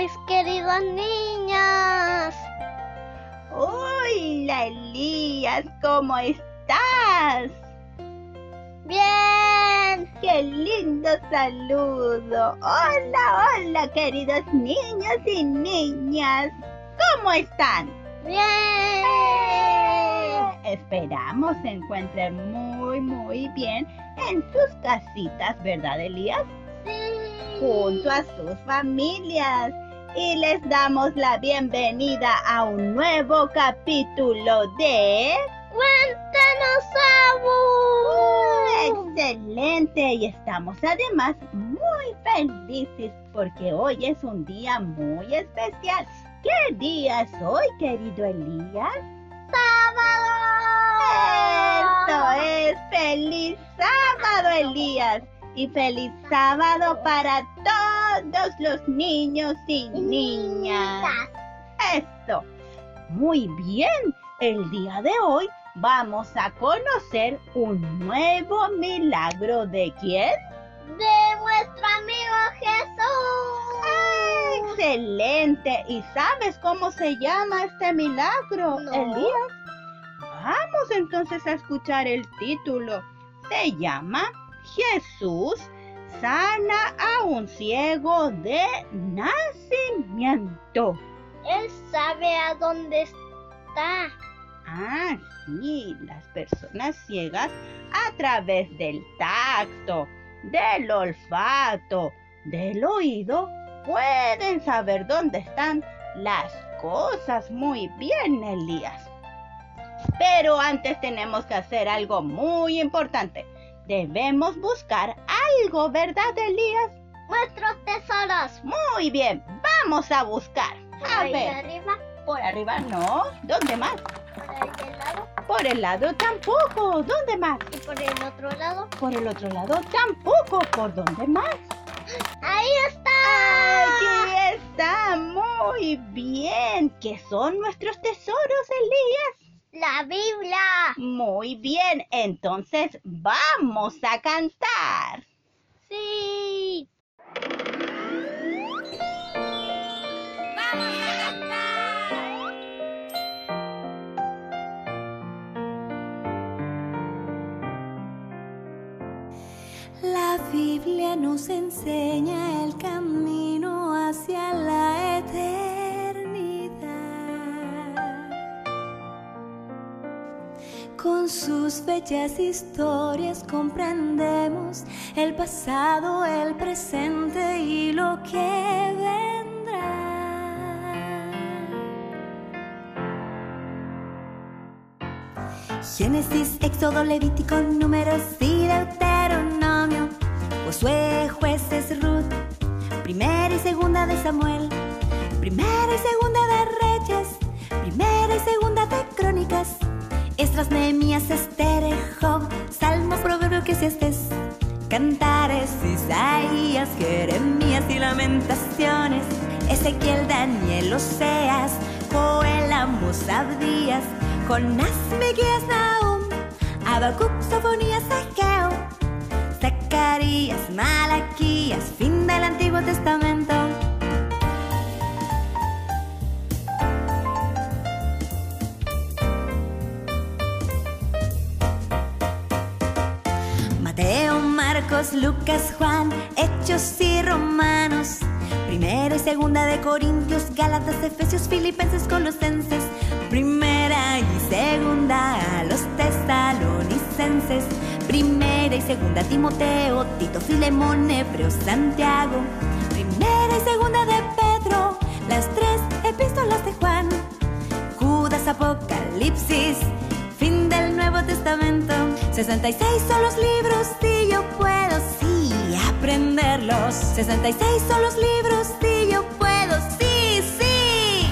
mis queridas niñas. Hola Elías, ¿cómo estás? Bien. ¡Qué lindo saludo! Hola, hola queridos niños y niñas. ¿Cómo están? Bien. Esperamos se encuentren muy, muy bien en sus casitas, ¿verdad, Elías? Sí. Junto a sus familias. Y les damos la bienvenida a un nuevo capítulo de... Cuéntanos, Abu. Excelente y estamos además muy felices porque hoy es un día muy especial. ¿Qué día es hoy, querido Elías? Sábado. Eso es, feliz sábado, Elías. Y feliz sábado para todos los niños y niñas. Esto. Muy bien. El día de hoy vamos a conocer un nuevo milagro de quién? De nuestro amigo Jesús. Excelente. ¿Y sabes cómo se llama este milagro, No. Elías? Vamos entonces a escuchar el título. Se llama Jesús sana a un ciego de nacimiento. Él sabe a dónde está. Ah, sí, las personas ciegas a través del tacto, del olfato, del oído, pueden saber dónde están las cosas muy bien, Elías. Pero antes tenemos que hacer algo muy importante. Debemos buscar algo, ¿verdad, Elías? Nuestros tesoros. Muy bien, vamos a buscar. A Ahí ver, arriba, por arriba no. ¿Dónde más? ahí del lado Por el lado tampoco. ¿Dónde más? y por el otro lado. Por el otro lado tampoco. ¿Por dónde más? Ahí está. Aquí está. Muy bien. ¿Qué son nuestros tesoros, Elías? La Biblia. Muy bien. Entonces vamos a cantar. Sí. La Biblia nos enseña el camino hacia la eternidad. Con sus bellas historias comprendemos el pasado, el presente y lo que vendrá. Génesis, Éxodo, Levítico, Números y Deuteronomio, Josué, Jueces, Ruth, Primera y Segunda de Samuel, Esdras, Nehemías, Esther, Job, Salmos, Proverbios, Eclesiastes, Cantares, Isaías, Jeremías y Lamentaciones, Ezequiel, Daniel, Oseas, Joel, Amos, Abdías, Jonás, Miqueas, Nahum, Habacuc, Sofonías, Ageo, Zacarías, Malaquías, fin del Antiguo Testamento. Lucas, Juan, Hechos y Romanos. Primera y segunda de Corintios, Gálatas, Efesios, Filipenses, Colosenses. Primera y segunda a los tesalonicenses. Primera y segunda Timoteo, Tito, Filemón, Hebreo, Santiago. Primera y segunda de Pedro, las tres epístolas de Juan. Judas, Apocalipsis, fin del Nuevo Testamento. 66 son los libros y yo puedo, sí, aprenderlos. 66 son los libros y yo puedo, sí, sí,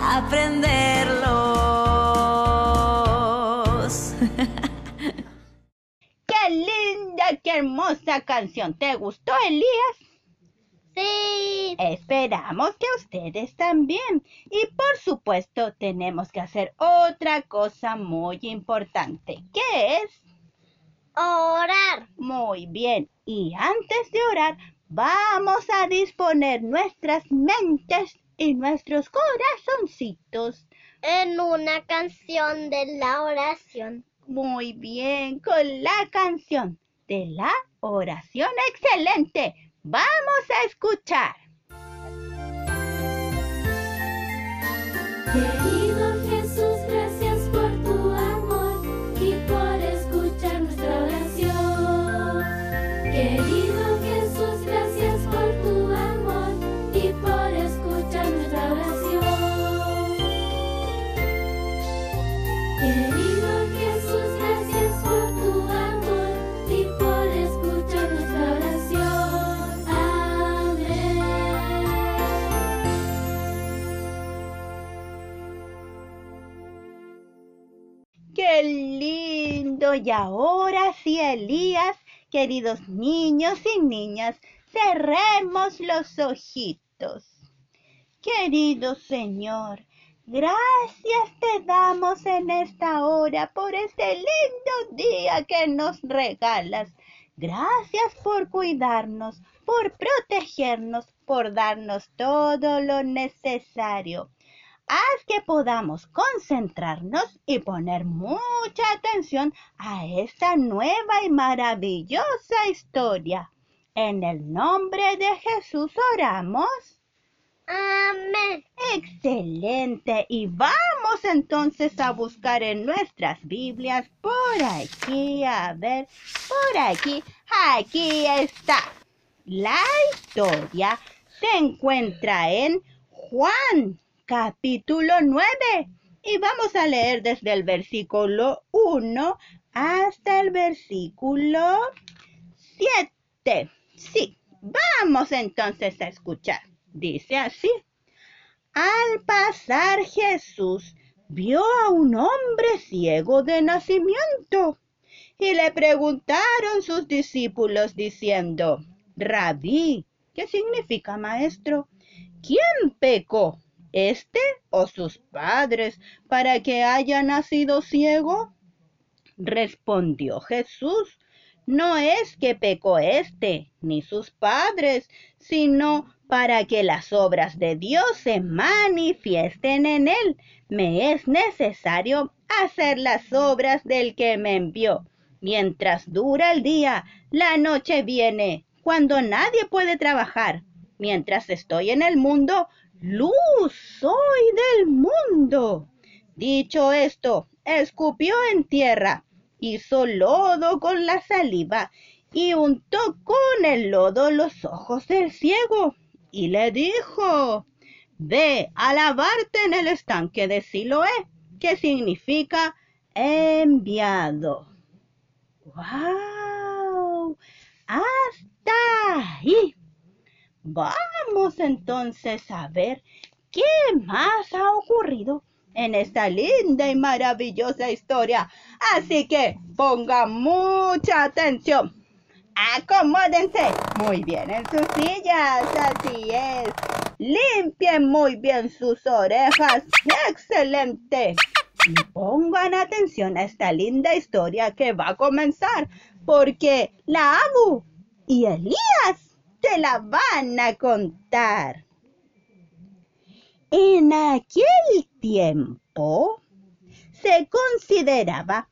aprenderlos. ¡Qué linda, qué hermosa canción! ¿Te gustó, Elías? Sí. Esperamos que ustedes también. Y por supuesto, tenemos que hacer otra cosa muy importante. ¿Qué es? Orar. Muy bien. Y antes de orar, vamos a disponer nuestras mentes y nuestros corazoncitos en una canción de la oración. Muy bien, con la canción de la oración excelente. Vamos a escuchar. Y ahora sí, Elías, queridos niños y niñas, cerremos los ojitos. Querido Señor, gracias te damos en esta hora por este lindo día que nos regalas. Gracias por cuidarnos, por protegernos, por darnos todo lo necesario haz que podamos concentrarnos y poner mucha atención a esta nueva y maravillosa historia. En el nombre de Jesús oramos. Amén. Excelente. Y vamos entonces a buscar en nuestras Biblias por aquí, a ver, por aquí. Aquí está. La historia se encuentra en Juan capítulo 9 y vamos a leer desde el versículo 1 hasta el versículo 7. Sí, vamos entonces a escuchar. Dice así. Al pasar Jesús vio a un hombre ciego de nacimiento y le preguntaron sus discípulos diciendo, Rabí, ¿qué significa maestro? ¿Quién pecó? Este o sus padres para que haya nacido ciego? Respondió Jesús, no es que pecó este ni sus padres, sino para que las obras de Dios se manifiesten en él. Me es necesario hacer las obras del que me envió. Mientras dura el día, la noche viene, cuando nadie puede trabajar. Mientras estoy en el mundo, luz soy del mundo. Dicho esto, escupió en tierra, hizo lodo con la saliva y untó con el lodo los ojos del ciego y le dijo, ve a lavarte en el estanque de Siloé, que significa enviado. ¡Wow! Hasta ahí Vamos entonces a ver qué más ha ocurrido en esta linda y maravillosa historia. Así que pongan mucha atención. Acomódense muy bien en sus sillas, así es. Limpien muy bien sus orejas. Excelente. Y pongan atención a esta linda historia que va a comenzar, porque la Abu y Elías te la van a contar. En aquel tiempo se consideraba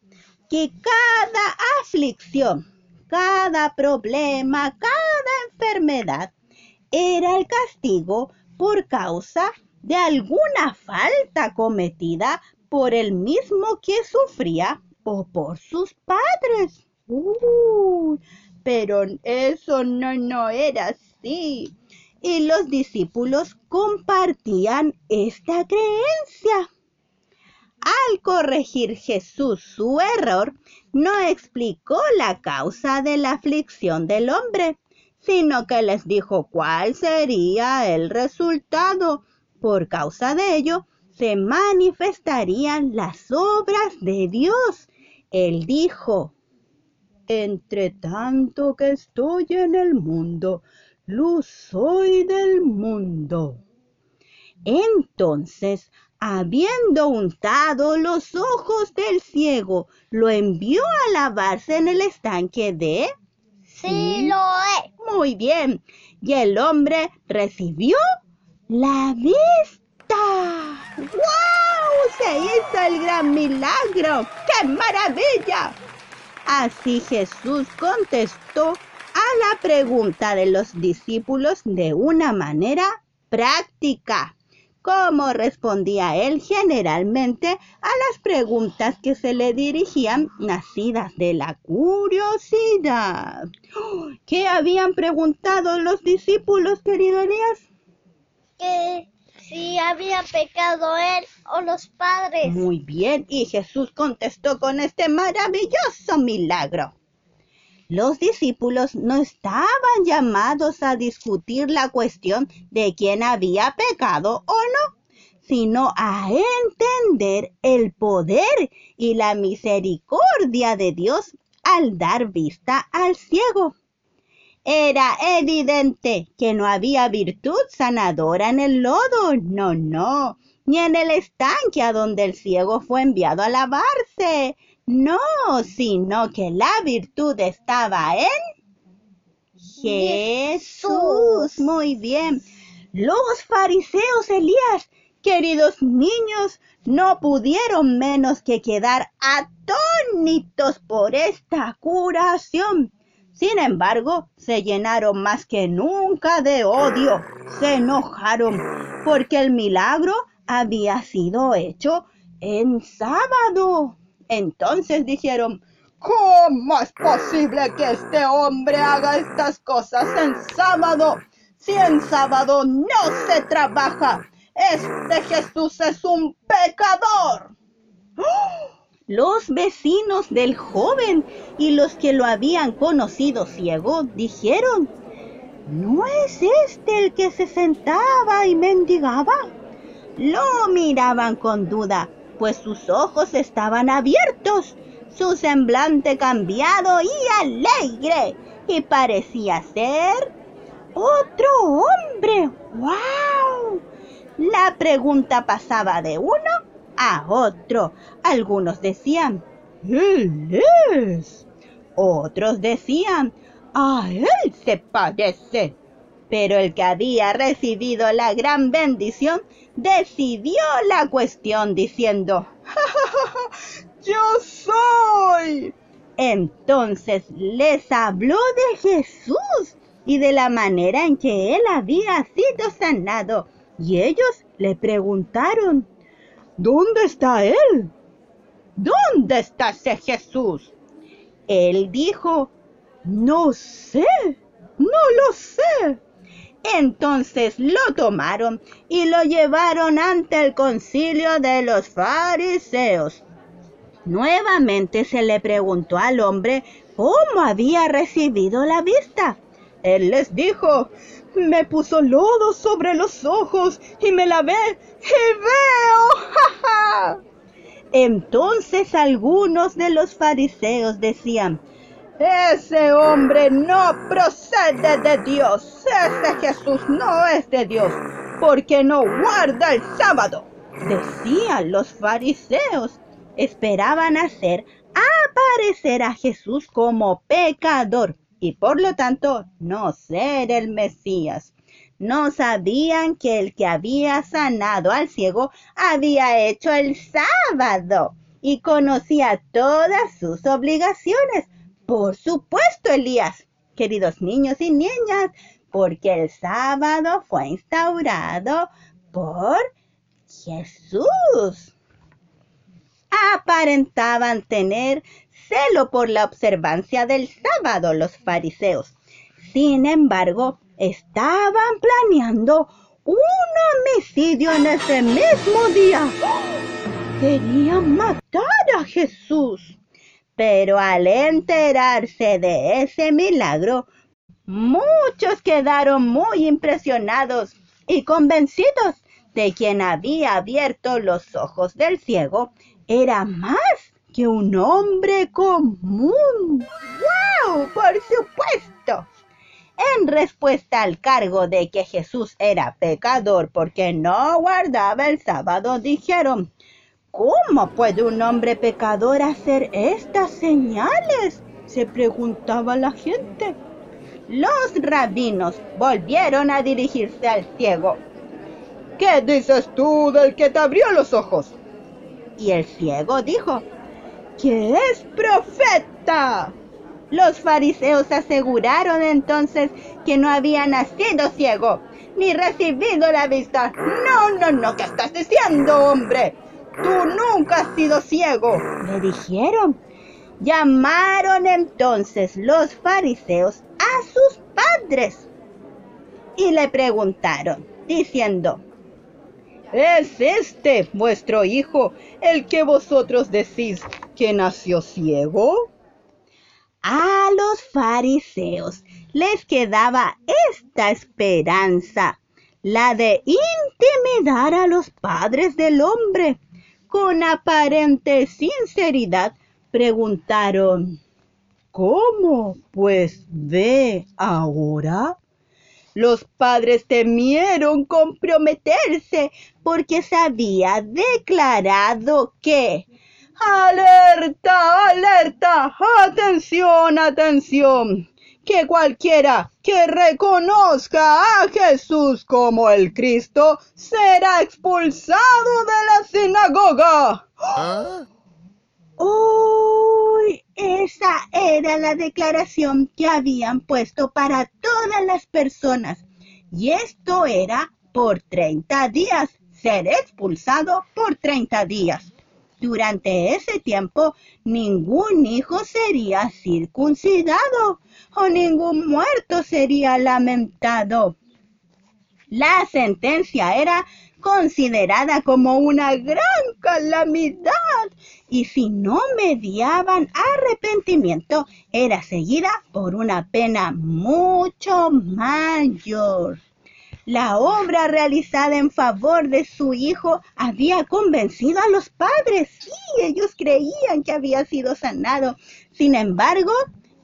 que cada aflicción, cada problema, cada enfermedad era el castigo por causa de alguna falta cometida por el mismo que sufría o por sus padres pero eso no, no era así. Y los discípulos compartían esta creencia. Al corregir Jesús su error, no explicó la causa de la aflicción del hombre, sino que les dijo cuál sería el resultado. Por causa de ello, se manifestarían las obras de Dios. Él dijo, entre tanto que estoy en el mundo, luz soy del mundo. Entonces, habiendo untado los ojos del ciego, lo envió a lavarse en el estanque de Siloé. Muy bien. y el hombre recibió la vista. ¡Wow! Se hizo el gran milagro. ¡Qué maravilla! Así Jesús contestó a la pregunta de los discípulos de una manera práctica. Como respondía él generalmente a las preguntas que se le dirigían nacidas de la curiosidad. ¿Qué habían preguntado los discípulos, querido Elías? Si había pecado él o los padres. Muy bien, y Jesús contestó con este maravilloso milagro. Los discípulos no estaban llamados a discutir la cuestión de quién había pecado o no, sino a entender el poder y la misericordia de Dios al dar vista al ciego. Era evidente que no había virtud sanadora en el lodo, no, no, ni en el estanque a donde el ciego fue enviado a lavarse, no, sino que la virtud estaba en Jesús. Muy bien. Los fariseos, Elías, queridos niños, no pudieron menos que quedar atónitos por esta curación. Sin embargo, se llenaron más que nunca de odio. Se enojaron porque el milagro había sido hecho en sábado. Entonces dijeron, ¿cómo es posible que este hombre haga estas cosas en sábado? Si en sábado no se trabaja, este Jesús es un pecador. Los vecinos del joven y los que lo habían conocido ciego dijeron, ¿no es este el que se sentaba y mendigaba? Lo miraban con duda, pues sus ojos estaban abiertos, su semblante cambiado y alegre, y parecía ser otro hombre. ¡Wow! La pregunta pasaba de uno a otro. Algunos decían, Él es. Otros decían, a él se parece. Pero el que había recibido la gran bendición decidió la cuestión diciendo, yo soy. Entonces les habló de Jesús y de la manera en que él había sido sanado. Y ellos le preguntaron, ¿dónde está él? ¿Dónde está ese Jesús? Él dijo, no sé, no lo sé. Entonces lo tomaron y lo llevaron ante el concilio de los fariseos. Nuevamente se le preguntó al hombre cómo había recibido la vista. Él les dijo, me puso lodo sobre los ojos y me lavé y veo. Entonces algunos de los fariseos decían, ese hombre no procede de Dios. Ese Jesús no es de Dios, porque no guarda el sábado. Decían los fariseos. Esperaban hacer aparecer a Jesús como pecador y por lo tanto no ser el Mesías. No sabían que el que había sanado al ciego había hecho el sábado y conocía todas sus obligaciones por supuesto, Elías, queridos niños y niñas, porque el sábado fue instaurado por Jesús. Aparentaban tener celo por la observancia del sábado los fariseos. Sin embargo, estaban planeando un homicidio en ese mismo día. Querían matar a Jesús. Pero al enterarse de ese milagro, muchos quedaron muy impresionados y convencidos de quien había abierto los ojos del ciego era más que un hombre común. ¡Wow! Por supuesto. En respuesta al cargo de que Jesús era pecador porque no guardaba el sábado, dijeron, ¿Cómo puede un hombre pecador hacer estas señales? se preguntaba la gente. los rabinos volvieron a dirigirse al ciego. ¿Qué dices tú del que te abrió los ojos? Y el ciego dijo, que es profeta. Los fariseos aseguraron entonces que no había nacido ciego, ni recibido la vista. No, no, no, ¿qué estás diciendo, hombre? Tú nunca has sido ciego, le dijeron. Llamaron entonces los fariseos a sus padres y le preguntaron, diciendo, ¿Es este vuestro hijo el que vosotros decís que nació ciego? A los fariseos les quedaba esta esperanza, la de intimidar a los padres del hombre. Con aparente sinceridad preguntaron, ¿Cómo? Pues ve ahora. Los padres temieron comprometerse porque se había declarado que Alerta, alerta, atención, atención. Que cualquiera que reconozca a Jesús como el Cristo será expulsado de la sinagoga. ¿Ah? Uy, esa era la declaración que habían puesto para todas las personas. Y esto era por 30 días, ser expulsado por 30 días. Durante ese tiempo ningún hijo sería circuncidado o ningún muerto sería lamentado. La sentencia era considerada como una gran calamidad y si no mediaban arrepentimiento era seguida por una pena mucho mayor. La obra realizada en favor de su hijo había convencido a los padres. Sí, ellos creían que había sido sanado. Sin embargo,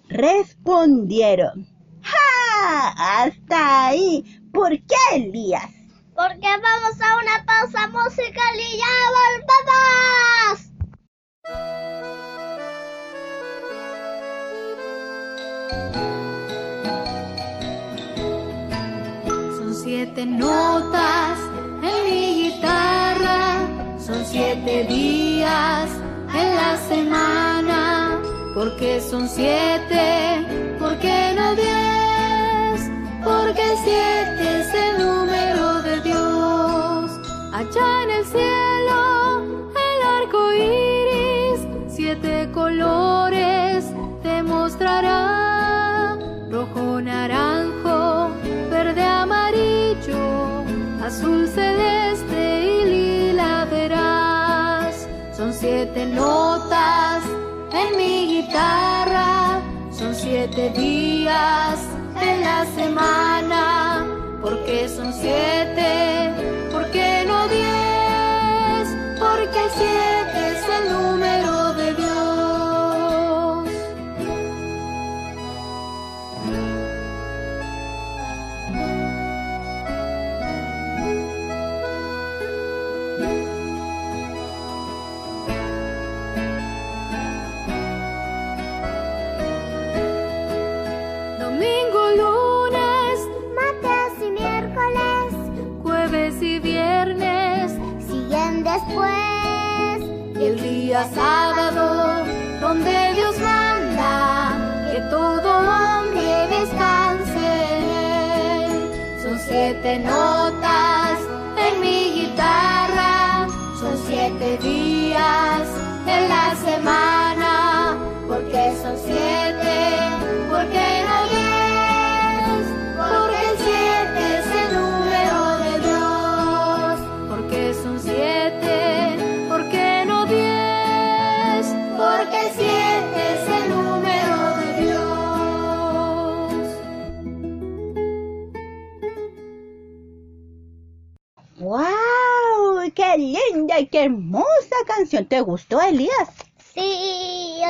respondieron, ¡Ja! Hasta ahí. ¿Por qué, Elías? Porque vamos a una pausa musical y ya volvemos. Siete notas en mi guitarra, son siete días en la semana, porque son siete, porque no diez, porque siete es el número de Dios. Allá en el cielo, el arco iris, siete colores te mostrará, rojo, naranjo, azul celeste y lila verás. Son siete notas en mi guitarra, son siete días en la semana, porque son siete, qué hermosa canción! ¿Te gustó, Elías? Sí,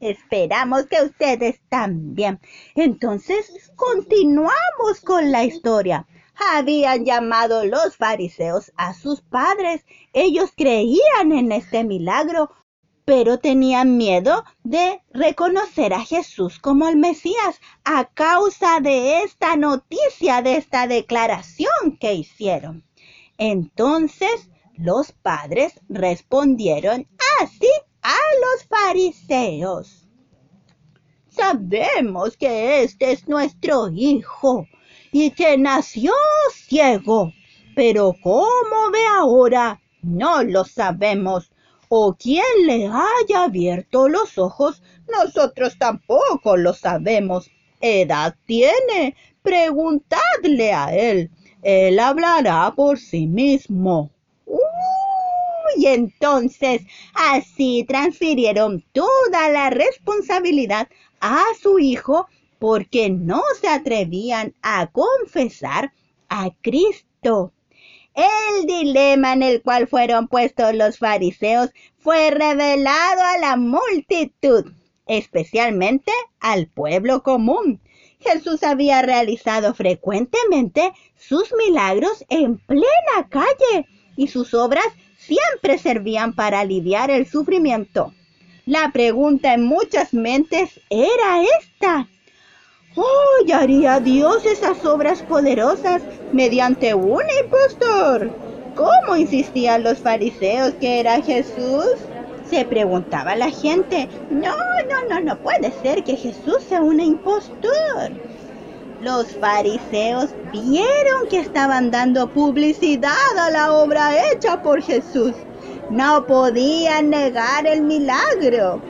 esperamos que ustedes también. Entonces, continuamos con la historia habían llamado los fariseos a sus padres. Ellos creían en este milagro pero tenían miedo de reconocer a Jesús como el Mesías a causa de esta noticia, de esta declaración que hicieron. Entonces los padres respondieron así a los fariseos. Sabemos que este es nuestro hijo y que nació ciego, pero cómo ve ahora no lo sabemos. O quién le haya abierto los ojos, nosotros tampoco lo sabemos. Edad tiene, preguntadle a él. Él hablará por sí mismo. Y entonces así transfirieron toda la responsabilidad a su hijo porque no se atrevían a confesar a Cristo. El dilema en el cual fueron puestos los fariseos fue revelado a la multitud, especialmente al pueblo común. Jesús había realizado frecuentemente sus milagros en plena calle y sus obras siempre servían para aliviar el sufrimiento. La pregunta en muchas mentes era esta. ¿Oh, haría Dios esas obras poderosas mediante un impostor? ¿Cómo insistían los fariseos que era Jesús? Se preguntaba la gente. No, no, no, no puede ser que Jesús sea un impostor. Los fariseos vieron que estaban dando publicidad a la obra hecha por Jesús. No podían negar el milagro.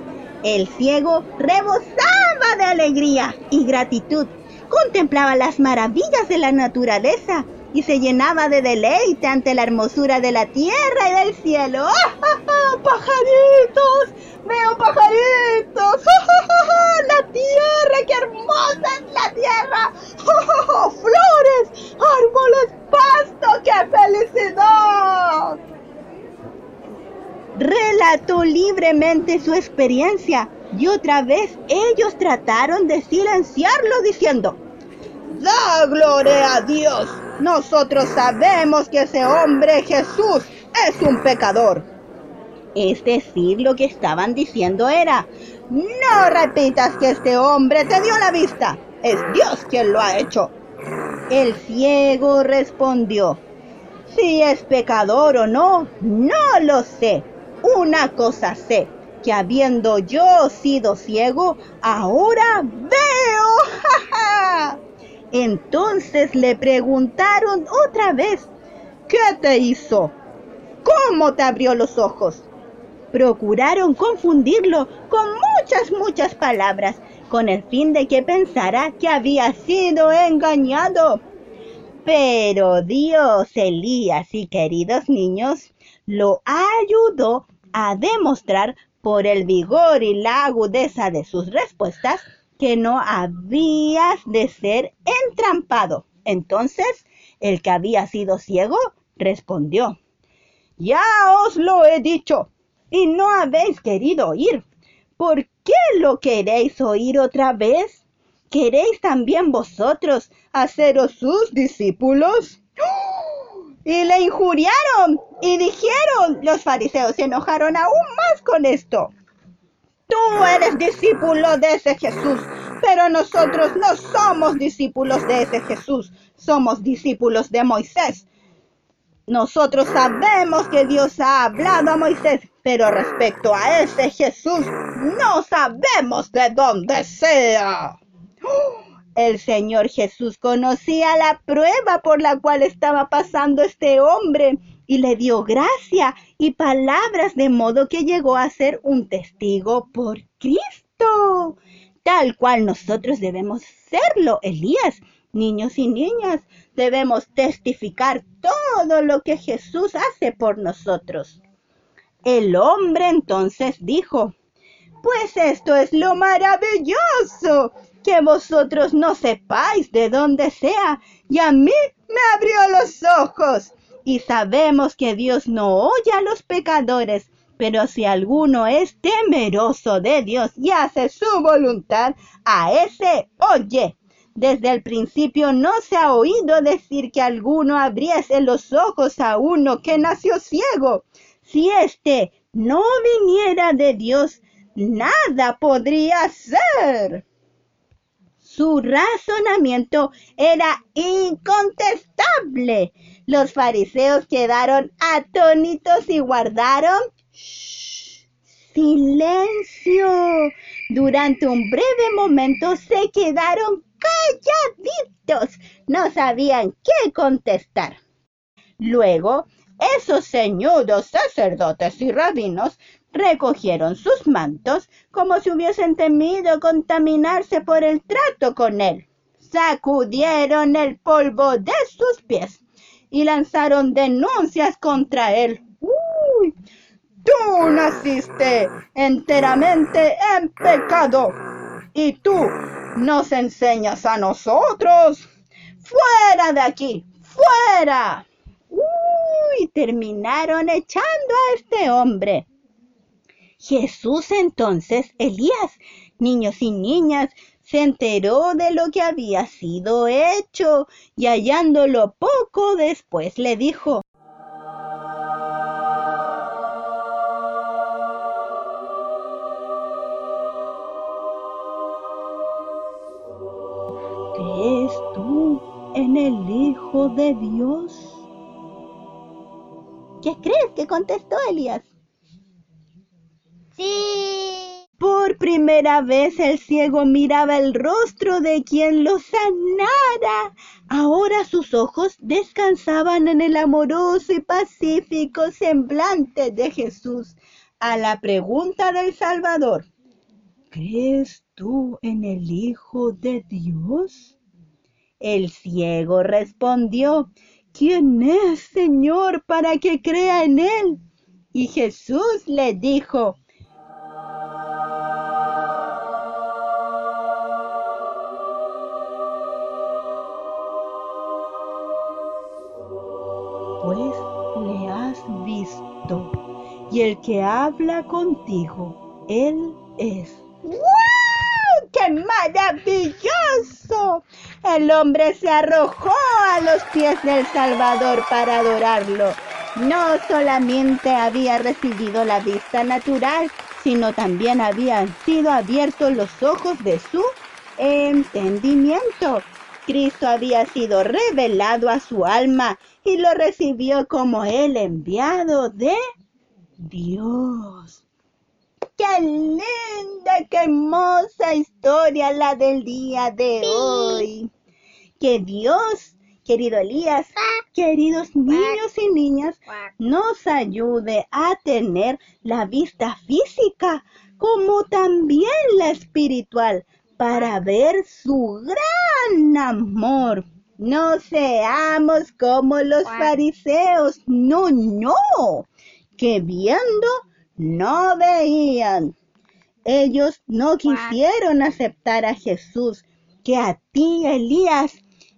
El ciego rebosaba de alegría y gratitud. Contemplaba las maravillas de la naturaleza y se llenaba de deleite ante la hermosura de la tierra y del cielo. ¡Ah, pajaritos! ¡Veo pajaritos! ¡Ah, ¡La tierra! ¡Qué hermosa es la tierra! ¡Ah, ¡Flores! ¡Árboles! ¡Pasto! ¡Qué felicidad! relató libremente su experiencia y otra vez ellos trataron de silenciarlo diciendo, Da gloria a Dios, nosotros sabemos que ese hombre Jesús es un pecador. Es decir, lo que estaban diciendo era, no repitas que este hombre te dio la vista, es Dios quien lo ha hecho. El ciego respondió, si es pecador o no, no lo sé, una cosa sé, que habiendo yo sido ciego, ahora veo. Entonces le preguntaron otra vez, ¿qué te hizo? ¿Cómo te abrió los ojos? Procuraron confundirlo con muchas, muchas palabras, con el fin de que pensara que había sido engañado. Pero Dios, Elías y queridos niños, lo ayudó a demostrar por el vigor y la agudeza de sus respuestas que no habías de ser entrampado. Entonces, el que había sido ciego respondió, Ya os lo he dicho, y no habéis querido oír. ¿Por qué lo queréis oír otra vez? ¿Queréis también vosotros haceros sus discípulos? Y le injuriaron y dijeron, los fariseos se enojaron aún más con esto. Tú eres discípulo de ese Jesús, pero nosotros no somos discípulos de ese Jesús, somos discípulos de Moisés. Nosotros sabemos que Dios ha hablado a Moisés, pero respecto a ese Jesús, no sabemos de dónde sea. El Señor Jesús conocía la prueba por la cual estaba pasando este hombre y le dio gracia y palabras de modo que llegó a ser un testigo por Cristo, tal cual nosotros debemos serlo, Elías. Niños y niñas, debemos testificar todo lo que Jesús hace por nosotros. El hombre entonces dijo, pues esto es lo maravilloso, que vosotros no sepáis de dónde sea, y a mí me abrió los ojos y sabemos que Dios no oye a los pecadores, pero si alguno es temeroso de Dios y hace su voluntad, a ese oye. Desde el principio no se ha oído decir que alguno abriese los ojos a uno que nació ciego. Si éste no viniera de Dios, nada podría ser. Su razonamiento era incontestable. Los fariseos quedaron atónitos y guardaron silencio. Durante un breve momento se quedaron calladitos. No sabían qué contestar. Luego, esos ceñudos sacerdotes y rabinos recogieron sus mantos como si hubiesen temido contaminarse por el trato con él. Sacudieron el polvo de sus pies y lanzaron denuncias contra él. ¡Uy! Tú naciste enteramente en pecado y tú nos enseñas a nosotros. ¡Fuera de aquí! ¡Fuera! ¡Uy! Terminaron echando a este hombre. Jesús entonces, Elías, niños y niñas, se enteró de lo que había sido hecho y hallándolo poco después le dijo, Hijo de Dios? ¿Qué crees que contestó Elías? Sí. Por primera vez el ciego miraba el rostro de quien lo sanara. Ahora sus ojos descansaban en el amoroso y pacífico semblante de Jesús. A la pregunta del Salvador, ¿crees tú en el Hijo de Dios? El ciego respondió, ¿quién es, Señor, para que crea en él? Y Jesús le dijo, pues le has visto, y el que habla contigo, él es. ¡Wow! ¡Qué maravilloso! El hombre se arrojó a los pies del Salvador para adorarlo. No solamente había recibido la vista natural, sino también habían sido abiertos los ojos de su entendimiento. Cristo había sido revelado a su alma y lo recibió como el enviado de Dios. ¡Qué linda, qué hermosa historia la del día de hoy! Que Dios, querido Elías, queridos niños y niñas, nos ayude a tener la vista física como también la espiritual para ver su gran amor. No seamos como los fariseos, no, no, que viendo no veían. Ellos no quisieron aceptar a Jesús, que a ti, Elías,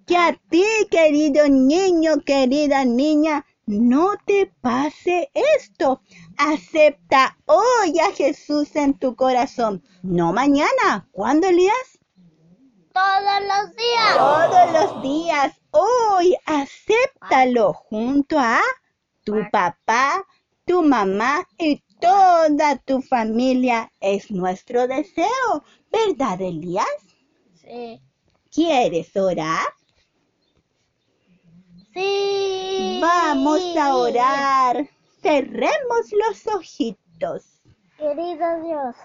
que a ti, querido niño, querida niña, no te pase esto. Acepta hoy a Jesús en tu corazón, no mañana. ¿Cuándo, Elías? Todos los días. Todos los días. Hoy acéptalo junto a tu papá, tu mamá y toda tu familia. Es nuestro deseo, ¿verdad, Elías? Sí. ¿Quieres orar? Sí. Vamos a orar. Cerremos los ojitos. Querido Dios,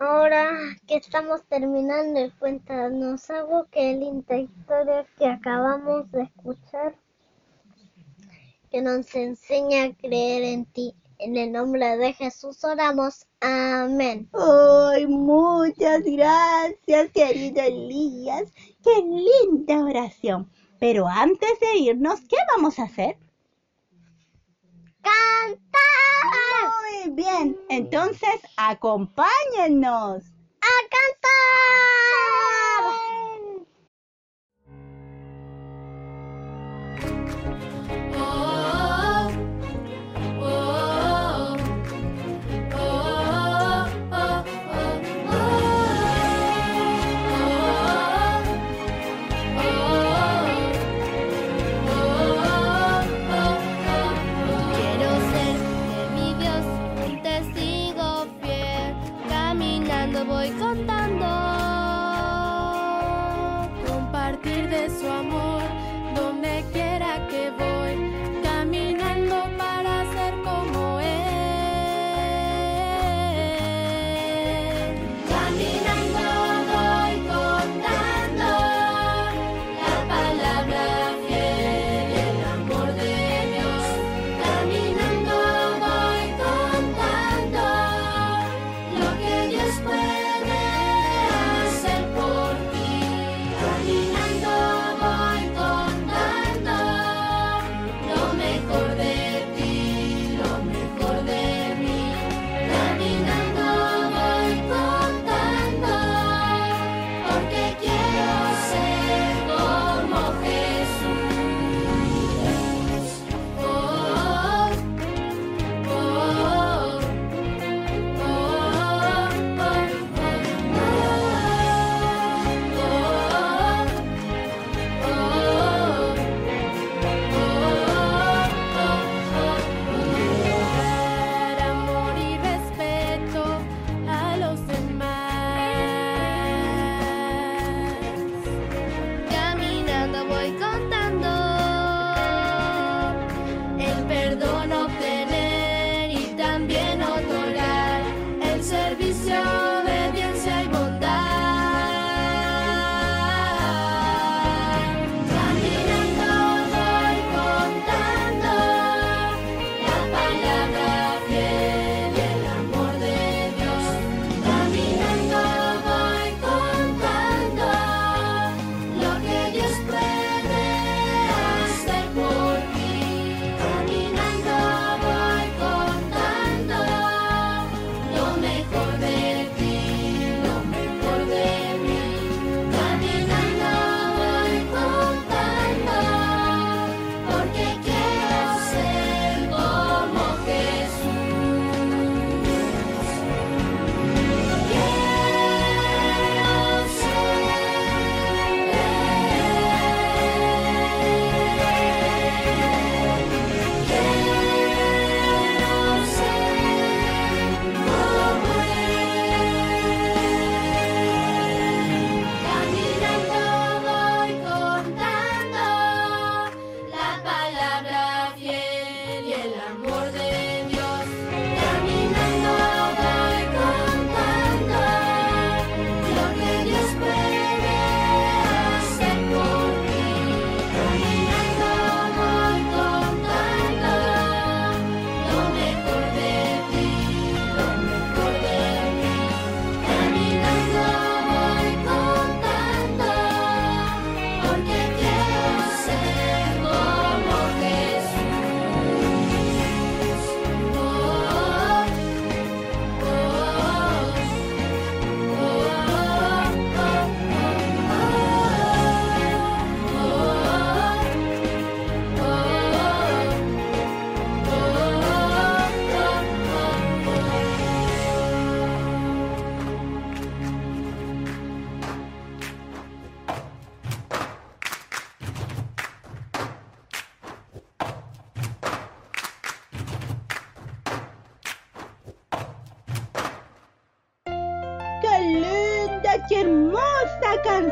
ahora que estamos terminando el cuéntanos algo que linda historia que acabamos de escuchar, que nos enseña a creer en ti. En el nombre de Jesús oramos. Amén. Ay, muchas gracias, querido Elías. Qué linda oración. Pero antes de irnos, ¿qué vamos a hacer? ¡Cantar! Muy bien, entonces acompáñennos. ¡A cantar!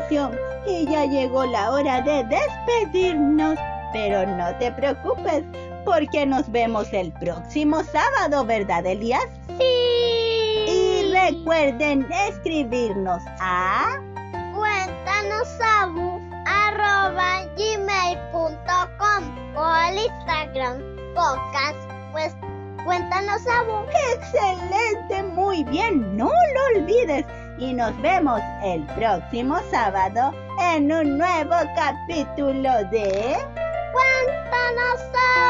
Y ya llegó la hora de despedirnos. Pero no te preocupes, porque nos vemos el próximo sábado, ¿verdad, Elías? Sí. Y recuerden escribirnos a cuéntanos arroba gmail.com o al Instagram podcast pues cuéntanos excelente muy bien no lo olvides y nos vemos el próximo sábado en un nuevo capítulo de Cuéntanos.